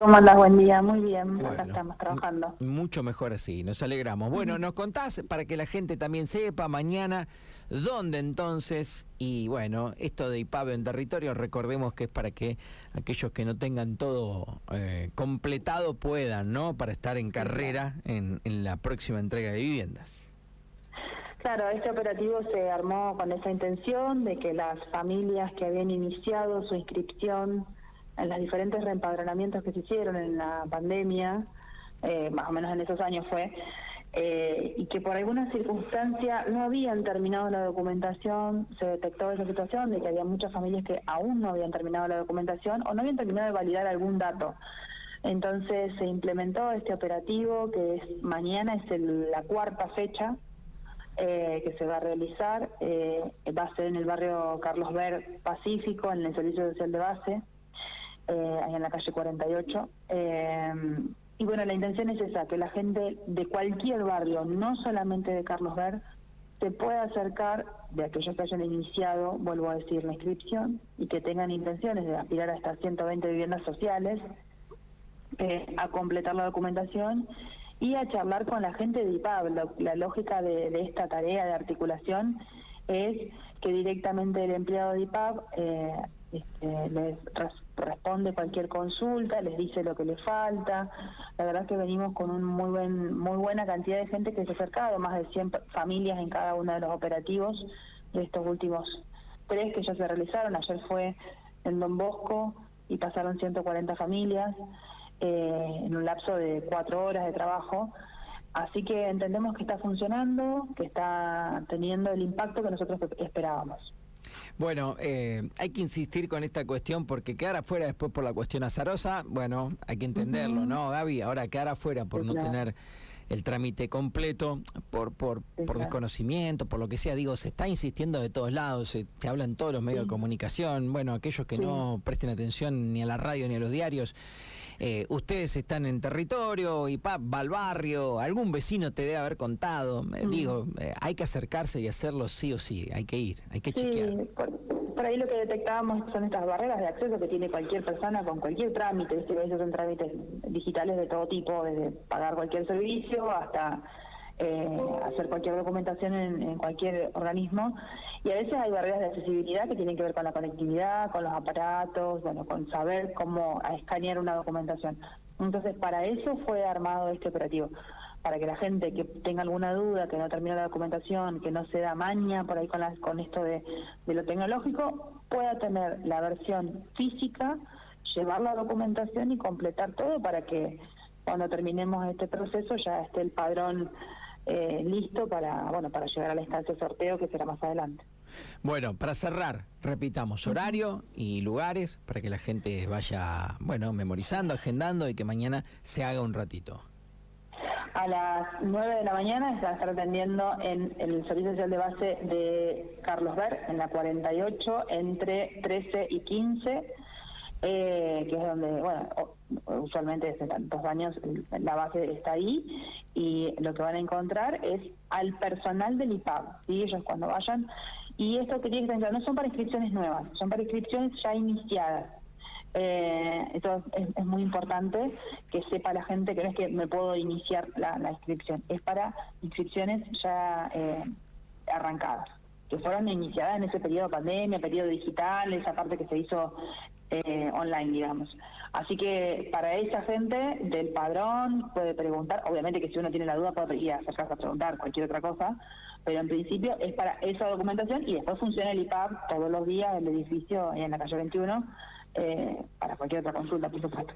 ¿Cómo andas? Buen día, muy bien, acá estamos trabajando. Mucho mejor así, nos alegramos. Bueno, nos contás para que la gente también sepa mañana dónde entonces, y bueno, esto de IPAB en territorio, recordemos que es para que aquellos que no tengan todo eh, completado puedan, ¿no? Para estar en carrera en, en la próxima entrega de viviendas. Claro, este operativo se armó con esa intención de que las familias que habían iniciado su inscripción en los diferentes reempadronamientos que se hicieron en la pandemia, eh, más o menos en esos años fue, eh, y que por alguna circunstancia no habían terminado la documentación, se detectó esa situación de que había muchas familias que aún no habían terminado la documentación o no habían terminado de validar algún dato. Entonces se implementó este operativo que es mañana es la cuarta fecha eh, que se va a realizar, va a ser en el barrio Carlos Ver Pacífico, en el Servicio Social de Base eh, en la calle 48. Eh, y bueno, la intención es esa, que la gente de cualquier barrio, no solamente de Carlos Ver, se pueda acercar de aquellos que hayan iniciado, vuelvo a decir, la inscripción y que tengan intenciones de aspirar a estas 120 viviendas sociales, eh, a completar la documentación y a charlar con la gente de IPAB. La, lógica de, de, esta tarea de articulación es que directamente el empleado de IPAB eh, este, les responde cualquier consulta, les dice lo que le falta. La verdad es que venimos con un muy buen, muy buena cantidad de gente que se ha acercado, más de 100 familias en cada uno de los operativos de estos últimos tres que ya se realizaron. Ayer fue en Don Bosco y pasaron 140 familias eh, en un lapso de cuatro horas de trabajo. Así que entendemos que está funcionando, que está teniendo el impacto que nosotros esperábamos. Bueno, eh, hay que insistir con esta cuestión porque quedar afuera después por la cuestión azarosa, bueno, hay que entenderlo, ¿no, Gaby? Ahora quedar afuera por no tener el trámite completo, por, por, por desconocimiento, por lo que sea, digo, se está insistiendo de todos lados, se, habla en todos los medios de comunicación, bueno, aquellos que no presten atención ni a la radio ni a los diarios. Eh, ustedes están en territorio y va al barrio, algún vecino te debe haber contado. me Digo, eh, hay que acercarse y hacerlo sí o sí, hay que ir, hay que chequear. Por, ahí lo que detectábamos son estas barreras de acceso que tiene cualquier persona con cualquier trámite, esos son trámites digitales de todo tipo, desde pagar cualquier servicio hasta eh, hacer cualquier documentación en, cualquier organismo y a veces hay barreras de accesibilidad que tienen que ver con la conectividad, con los aparatos, bueno, con saber cómo escanear una documentación. Entonces, para eso fue armado este operativo, para que la gente que tenga alguna duda, que no termina la documentación, que no se da maña por ahí con, con esto de lo tecnológico, pueda tener la versión física, llevar la documentación y completar todo para que cuando terminemos este proceso ya esté el padrón eh, listo para bueno para llegar a la instancia de sorteo que será más adelante. Bueno, para cerrar, repitamos horario y lugares para que la gente vaya, bueno, memorizando, agendando y que mañana se haga un ratito. A las 9 de la mañana se va a estar atendiendo en el Servicio Social de Base de Carlos Ver, en la 48, entre 13 y 15 eh, que es donde, bueno, usualmente desde tantos años la base está ahí y lo que van a encontrar es al personal del IPAB, ¿sí? ellos cuando vayan, y esto que tienen que no son para inscripciones nuevas, son para inscripciones ya iniciadas. Eh, esto es, muy importante que sepa la gente que no es que me puedo iniciar la, inscripción, es para inscripciones ya eh, arrancadas que fueron iniciadas en ese periodo de pandemia, periodo digital, esa parte que se hizo eh, online, digamos. Así que para esa gente del padrón puede preguntar, obviamente que si uno tiene la duda puede ir a acercarse a preguntar cualquier otra cosa, pero en principio es para esa documentación y después funciona el IPAP todos los días, el edificio en la calle 21, eh, para cualquier otra consulta, por supuesto.